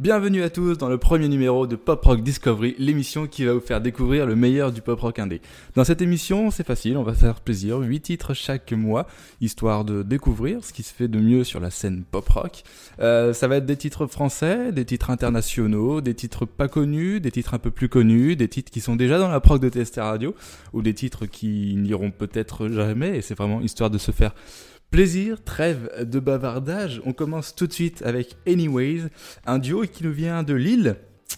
Bienvenue à tous dans le premier numéro de Pop Rock Discovery, l'émission qui va vous faire découvrir le meilleur du pop rock indé. Dans cette émission, c'est facile, on va faire plaisir, 8 titres chaque mois, histoire de découvrir ce qui se fait de mieux sur la scène pop rock. Euh, ça va être des titres français, des titres internationaux, des titres pas connus, des titres un peu plus connus, des titres qui sont déjà dans la prog de TST Radio, ou des titres qui n'iront peut-être jamais, et c'est vraiment histoire de se faire Plaisir, trêve de bavardage, on commence tout de suite avec Anyways, un duo qui nous vient de Lille.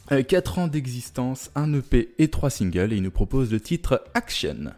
4 ans d'existence, un EP et 3 singles et il nous propose le titre Action.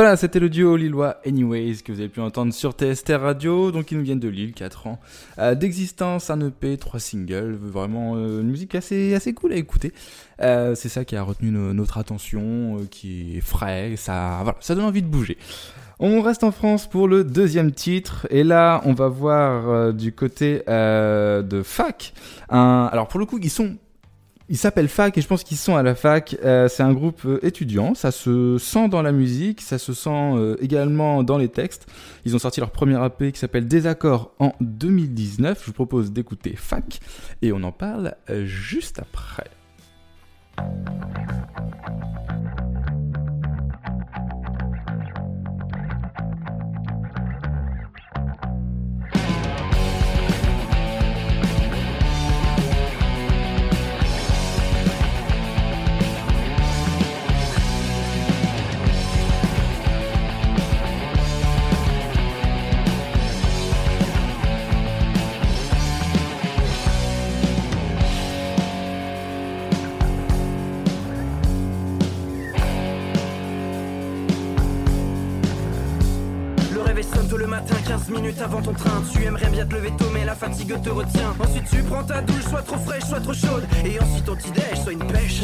Voilà, c'était le duo lillois Anyways que vous avez pu entendre sur TST Radio. Donc ils nous viennent de Lille, 4 ans euh, d'existence, un EP, 3 singles, vraiment euh, une musique assez assez cool à écouter. Euh, c'est ça qui a retenu notre attention, qui est frais, ça ça donne envie de bouger. On reste en France pour le deuxième titre et là on va voir du côté de Fac. Alors pour le coup ils sont ils s'appellent Fac et je pense qu'ils sont à la fac. Euh, c'est un groupe euh, étudiant. Ça se sent dans la musique, ça se sent euh, également dans les textes. Ils ont sorti leur premier AP qui s'appelle Désaccord en 2019. Je vous propose d'écouter Fac et on en parle juste après. Minutes avant ton train. Tu aimerais bien te lever tôt, mais la fatigue te retient. Ensuite, tu prends ta douche, soit trop fraîche, soit trop chaude. Et ensuite, ton petit-déj, soit une pêche.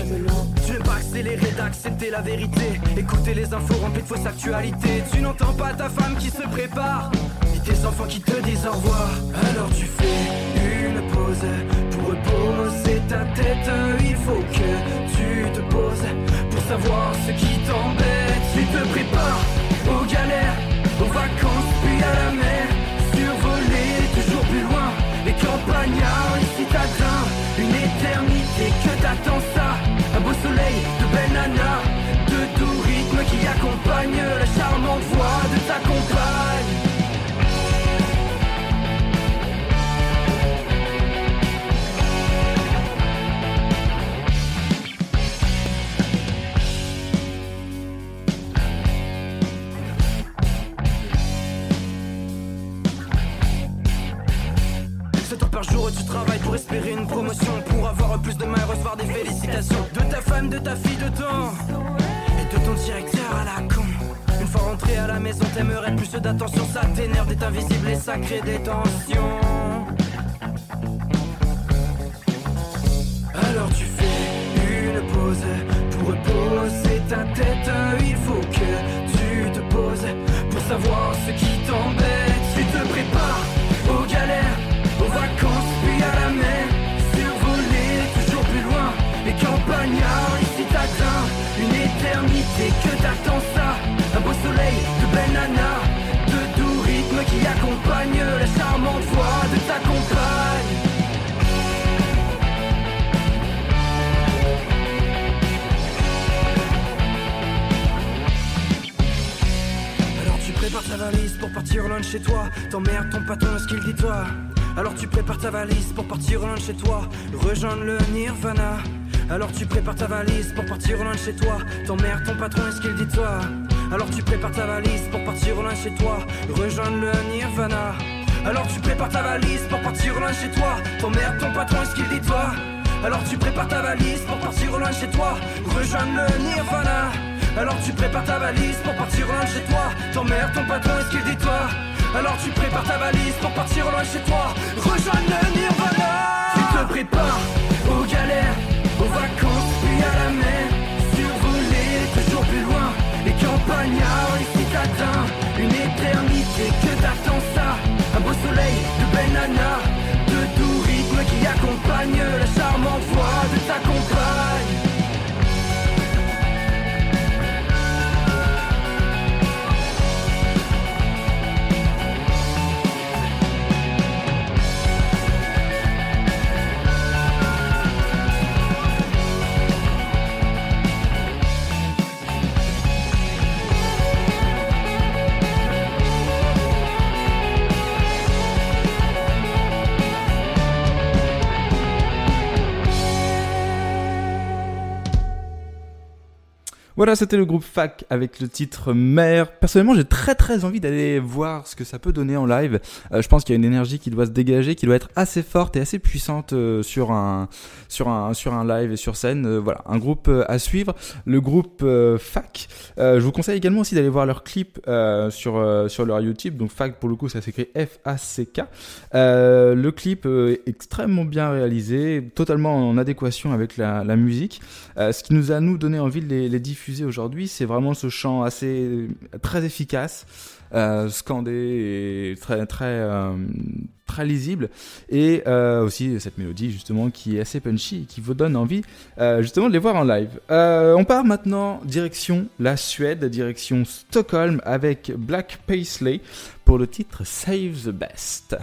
Tu n'aimes pas accélérer, d'accepter la vérité. Écouter les infos remplies de fausses actualités. Tu n'entends pas ta femme qui se prépare. Ni tes enfants qui te disent au revoir. Alors tu fais une pause pour reposer ta tête. Il faut que tu te poses pour savoir ce qui t'embête. Tu te prépares aux galères aux vacances à la mer, survoler toujours plus loin. Les campagnards, les citadins, une éternité que t'attends ça. Un beau soleil de belle nana, de doux rythme qui accompagne la charmante voix de ta compagne. Par jour tu travailles pour espérer une promotion Pour avoir plus de et recevoir des félicitations. De ta femme, de ta fille, de ton Et de ton directeur à la con. Une fois rentré à la maison t'aimerais plus d'attention. Ça t'énerve d'être invisible et ça crée des tensions. Alors tu fais une pause pour reposer ta tête. Il faut que tu te poses pour savoir ce qui t'embête. Tu te prépares aux galères, vacances puis à la mer. Survoler toujours plus loin, les campagnards ici t'atteint Une éternité que t'attends ça. Un beau soleil, de belles nanas De doux rythmes qui accompagnent la charmante voix de ta compagne. Alors tu prépares ta valise pour partir loin de chez toi. T'emmerdes ton patron ce qu'il dit toi Alors tu prépares ta valise pour partir loin de chez toi. Rejoindre le nirvana. Alors tu prépares ta valise pour partir loin de chez toi. T'emmerdes ton patron et ce qu'il dit toi? Alors tu prépares ta valise pour partir loin de chez toi. Rejoindre le nirvana. Alors tu prépares ta valise pour partir loin de chez toi. T'emmerdes ton patron et ce qu'il dit toi? Alors tu prépares ta valise pour partir loin de chez toi. Rejoindre le nirvana. Alors tu prépares ta valise pour partir loin de chez toi. T'emmerdes ton patron et ce qu'il dit toi? Alors tu prépares ta valise pour partir loin chez toi. Rejoindre le nirvana. Tu te prépares aux galères, aux vacances puis à la mer. Survoler toujours plus loin. Les campagnards ici t'atteint Une éternité que t'attends ça. Un beau soleil, de belles nanas De doux rythmes qui accompagnent La charmante Voilà, c'était le groupe FAC avec le titre Mère. Personnellement, j'ai très très envie d'aller voir ce que ça peut donner en live. Euh, je pense qu'il y a une énergie qui doit se dégager, qui doit être assez forte et assez puissante euh, sur un sur un sur un live et sur scène. Euh, voilà, un groupe à suivre. Le groupe FAC. Je vous conseille également aussi d'aller voir leur clip sur sur leur YouTube. Donc FAC pour le coup, ça s'écrit F A C K. Le clip est extrêmement bien réalisé, totalement en adéquation avec la, musique. Ce qui nous a nous donné envie de les diffuser aujourd'hui, c'est vraiment ce chant assez très efficace, euh, scandé et très très euh, très lisible, et euh, aussi cette mélodie justement qui est assez punchy, et qui vous donne envie justement de les voir en live. On part maintenant direction la Suède, direction Stockholm avec Black Paisley pour le titre Save the Best.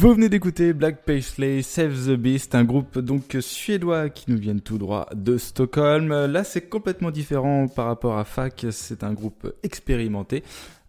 Vous venez d'écouter Black Paisley, Save the Beast, un groupe donc suédois qui nous vient tout droit de Stockholm. Là, c'est complètement différent par rapport à FAC, c'est un groupe expérimenté.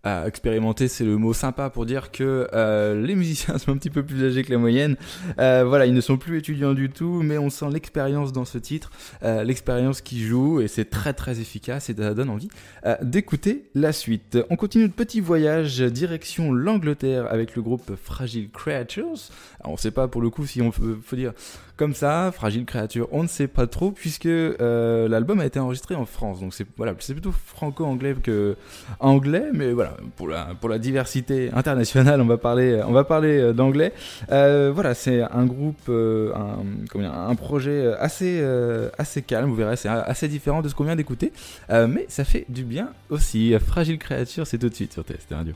Euh, expérimenter, c'est le mot sympa pour dire que euh, les musiciens sont un petit peu plus âgés que la moyenne. Euh, voilà, ils ne sont plus étudiants du tout, mais on sent l'expérience dans ce titre, euh, l'expérience qui joue, et c'est très très efficace et ça donne envie euh, d'écouter la suite. On continue notre petit voyage direction l'Angleterre avec le groupe Fragile Creatures. Alors, on sait pas pour le coup si on peut, faut dire comme ça, Fragile Créature, on ne sait pas trop puisque euh, l'album a été enregistré en France, donc c'est voilà, c'est plutôt franco-anglais que anglais, mais voilà pour la pour la diversité internationale, on va parler parler euh, d'anglais. Euh, voilà, c'est un groupe, un projet assez assez calme, vous verrez, c'est assez différent de ce qu'on vient d'écouter, mais ça fait du bien aussi. Fragile Créature, c'est tout de suite sur TST Radio.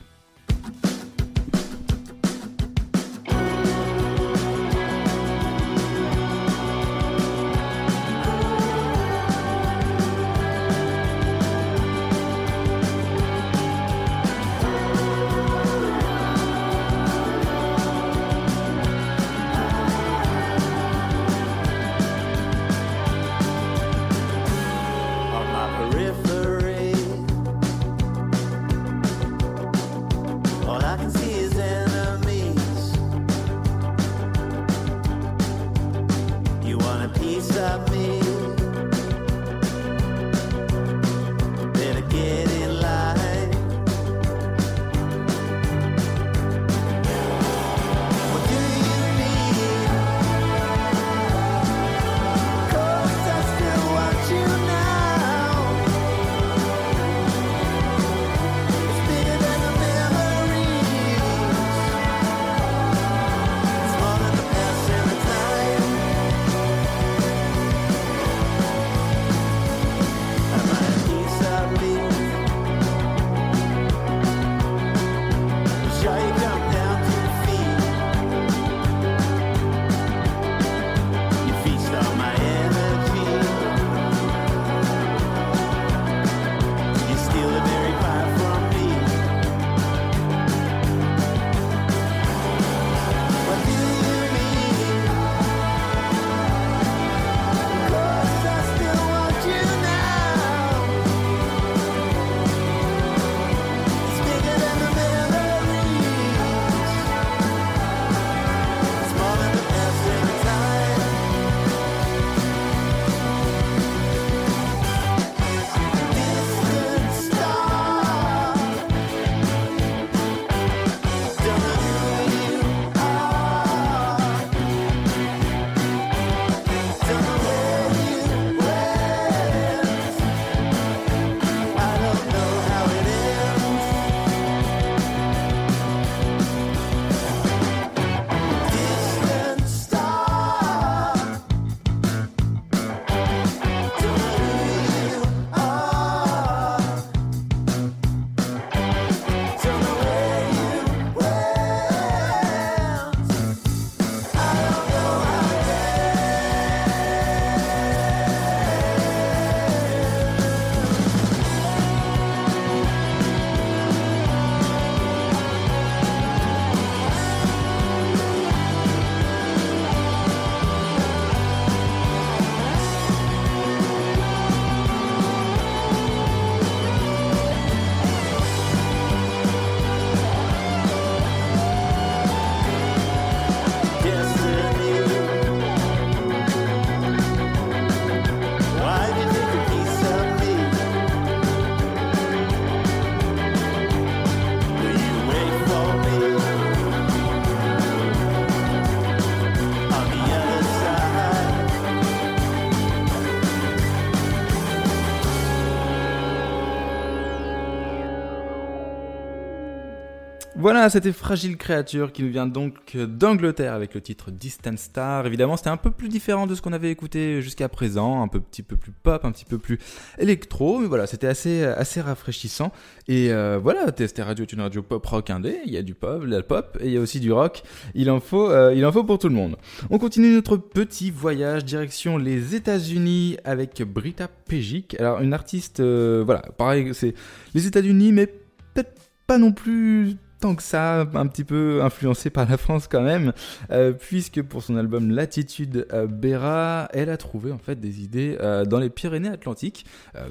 Voilà, c'était Fragile Créature qui nous vient donc d'Angleterre avec le titre Distant Star. Évidemment, c'était un peu plus différent de ce qu'on avait écouté jusqu'à présent, un peu, petit peu plus pop, un petit peu plus électro, mais voilà, c'était assez, assez rafraîchissant. Et euh, voilà, TST Radio est une radio pop rock indé, il y a du pop, de la pop, et il y a aussi du rock. Il en faut, euh, pour tout le monde. On continue notre petit voyage direction les États-Unis avec Brita Pejic. Alors, une artiste, euh, voilà, pareil, c'est les États-Unis, mais peut-être pas non plus tant que ça, un petit peu influencé par la France quand même, euh, puisque pour son album Latitude euh, elle a trouvé en fait des idées euh, dans les Pyrénées-Atlantiques.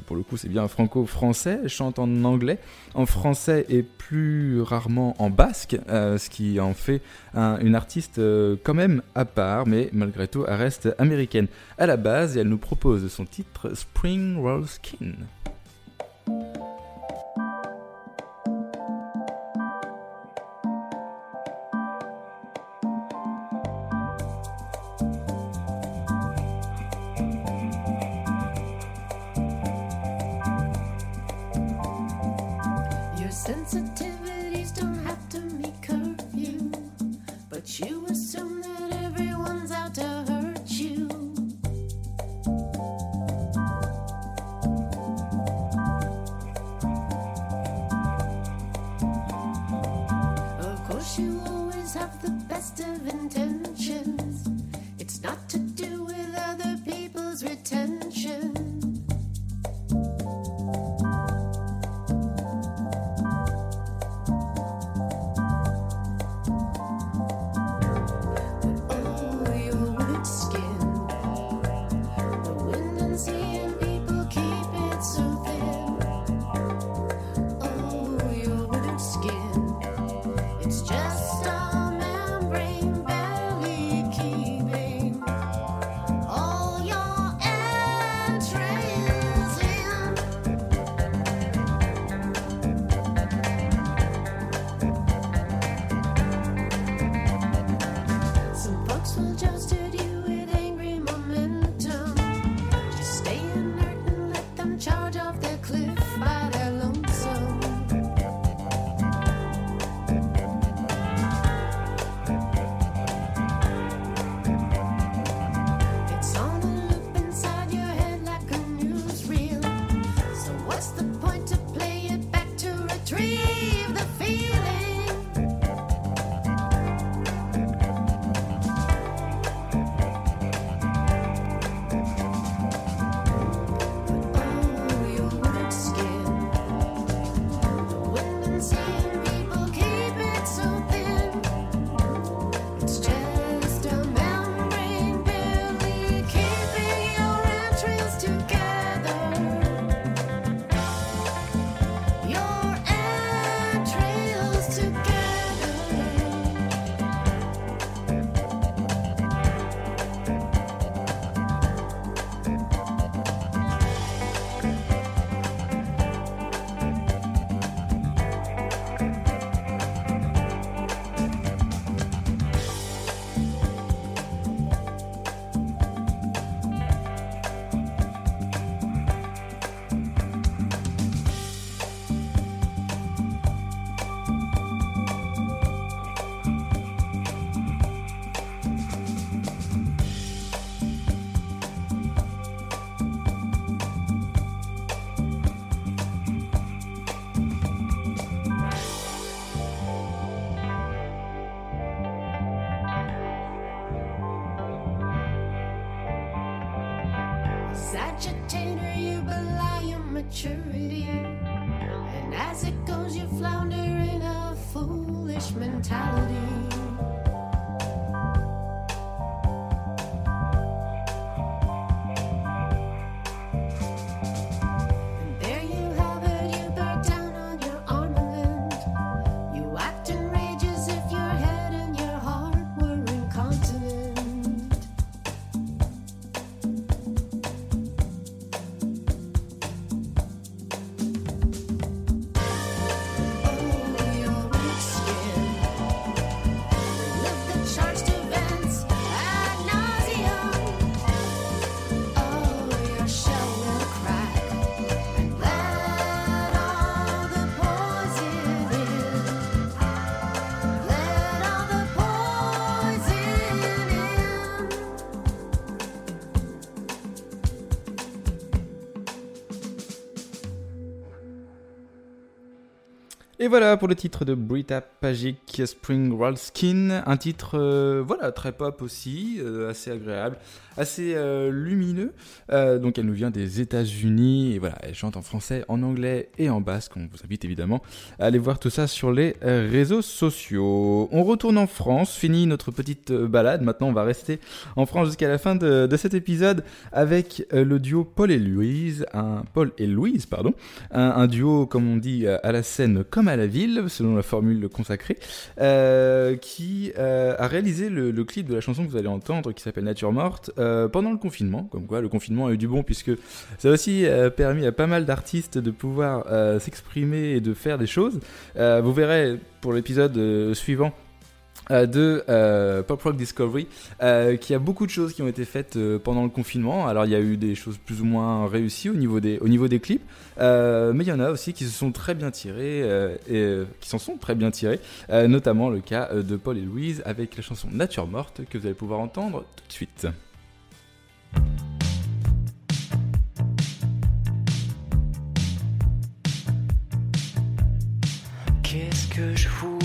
pour le coup, c'est bien franco-français, chante en anglais, en français et plus rarement en basque, ce qui en fait une artiste quand même à part, mais malgré tout, elle reste américaine à la base et elle nous propose son titre Spring Roll Skin. And as it goes, you flounder in a foolish mentality. Et voilà pour le titre de Brita Pagic Spring Roll Skin, un titre euh, voilà très pop aussi, euh, assez agréable, assez euh, lumineux. Donc elle nous vient des États-Unis et voilà, elle chante en français, en anglais et en basque. On vous invite évidemment à aller voir tout ça sur les réseaux sociaux. On retourne en France, fini notre petite balade. Maintenant, on va rester en France jusqu'à la fin de, cet épisode avec le duo Paul et Louise, un Paul et Louise, pardon, un, duo comme on dit à la scène comme à la ville, selon la formule consacrée, euh, qui euh, a réalisé le, clip de la chanson que vous allez entendre, qui s'appelle Nature morte, euh, pendant le confinement. Comme quoi, le confinement a eu du bon puisque ça a aussi permis à pas mal d'artistes de pouvoir s'exprimer et de faire des choses. Vous verrez pour l'épisode suivant de euh, Pop Rock Discovery, euh, qu'il y a beaucoup de choses qui ont été faites euh, pendant le confinement. Alors il y a eu des choses plus ou moins réussies au niveau des, au niveau des clips, euh, mais il y en a aussi qui se sont très bien tirés, euh, et euh, qui s'en sont très bien tirés, euh, notamment le cas euh, de Paul et Louise avec la chanson Nature Morte que vous allez pouvoir entendre tout de suite. Qu'est-ce que je fous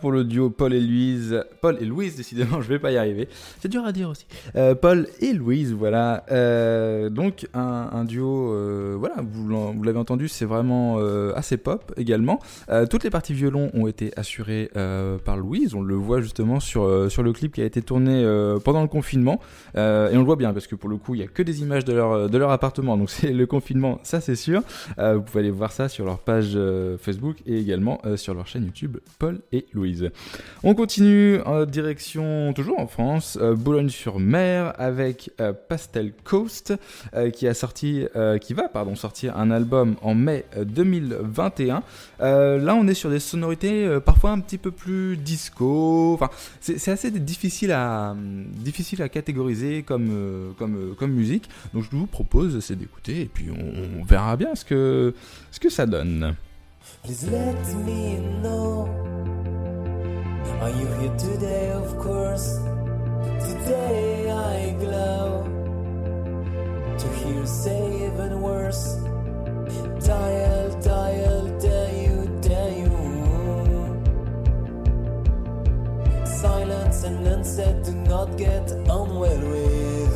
pour le duo Paul et Louise. Paul et Louise, décidément, je vais pas y arriver. C'est dur à dire aussi. Euh, Paul et Louise, voilà. Euh, donc un, duo, euh, voilà, vous, l'avez entendu, c'est vraiment assez pop également. Toutes les parties violon ont été assurées par Louise. On le voit justement sur sur le clip qui a été tourné pendant le confinement. Et on le voit bien parce que pour le coup, il y a que des images de leur de leur appartement. Donc c'est le confinement, ça c'est sûr. Vous pouvez aller voir ça sur leur page Facebook et également sur leur chaîne YouTube Paul et Louise. On continue en direction, toujours en France, euh, Boulogne-sur-Mer, avec euh, Pastel Coast, euh, qui euh, va, sortir un album en mai euh, 2021. Euh, là, on est sur des sonorités euh, parfois un petit peu plus disco. Enfin, c'est assez difficile à, hum, catégoriser comme, euh, euh, musique. Donc, je vous propose, c'est d'écouter et puis on, verra bien ce que ça donne. Please let me know. Are you here today? Of course. Today I glow. To hear say even worse. Dial, dial, dare you, dare you. Silence and unsaid do not get on well with.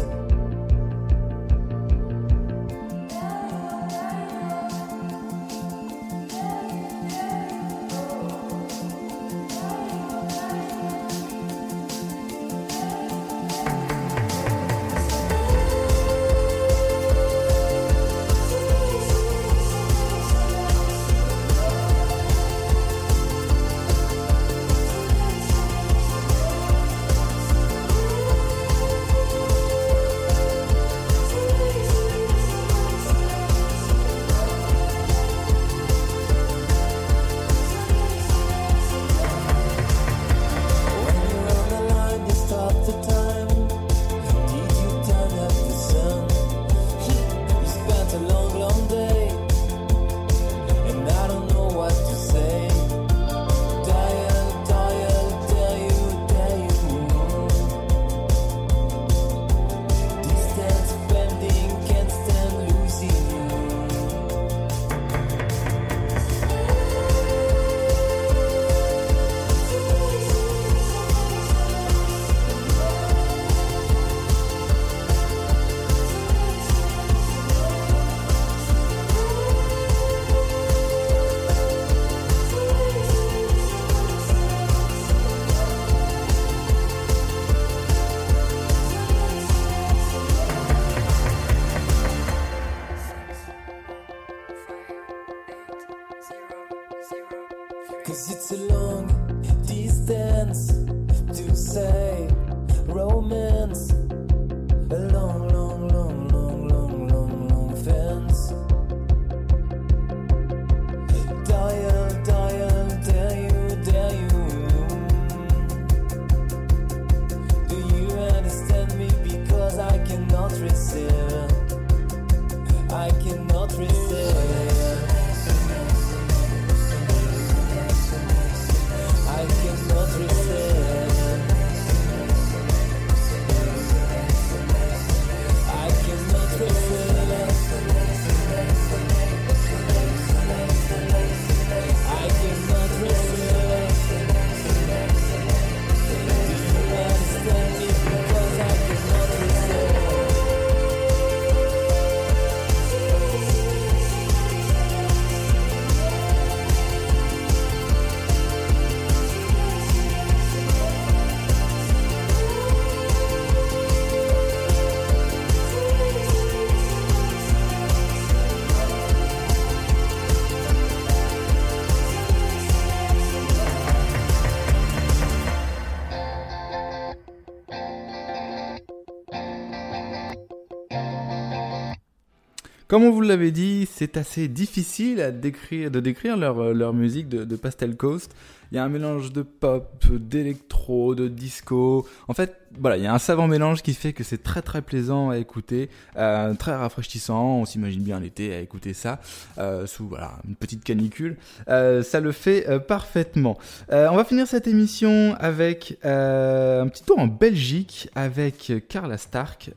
Comme on vous l'avait dit, c'est assez difficile de décrire leur, euh, musique de Pastel Coast. Il y a un mélange de pop, d'électro, de disco. En fait, voilà, il y a un savant mélange qui fait que c'est très très plaisant à écouter, euh, très rafraîchissant. On s'imagine bien l'été à écouter ça euh, sous une petite canicule. Euh, ça le fait parfaitement. On va finir cette émission avec un petit tour en Belgique avec Carla Stark,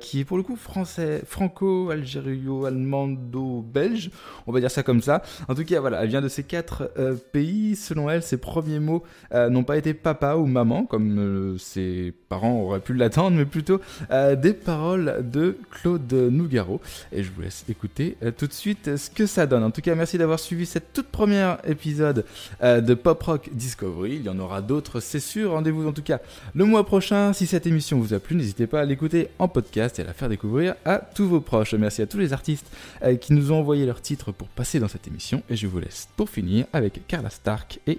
qui est pour le coup français, franco-algério-allemando-belge. On va dire ça comme ça. En tout cas, voilà, elle vient de ces quatre pays. Selon elle, ses premiers mots euh, n'ont pas été papa ou maman, comme euh, ses parents auraient pu l'attendre, mais plutôt euh, des paroles de Claude Nougaro. Et je vous laisse écouter tout de suite ce que ça donne. En tout cas, merci d'avoir suivi cette toute première épisode de Pop Rock Discovery. Il y en aura d'autres, c'est sûr. Rendez-vous en tout cas le mois prochain. Si cette émission vous a plu, n'hésitez pas à l'écouter en podcast et à la faire découvrir à tous vos proches. Merci à tous les artistes qui nous ont envoyé leurs titres pour passer dans cette émission. Et je vous laisse pour finir avec Carla Stark et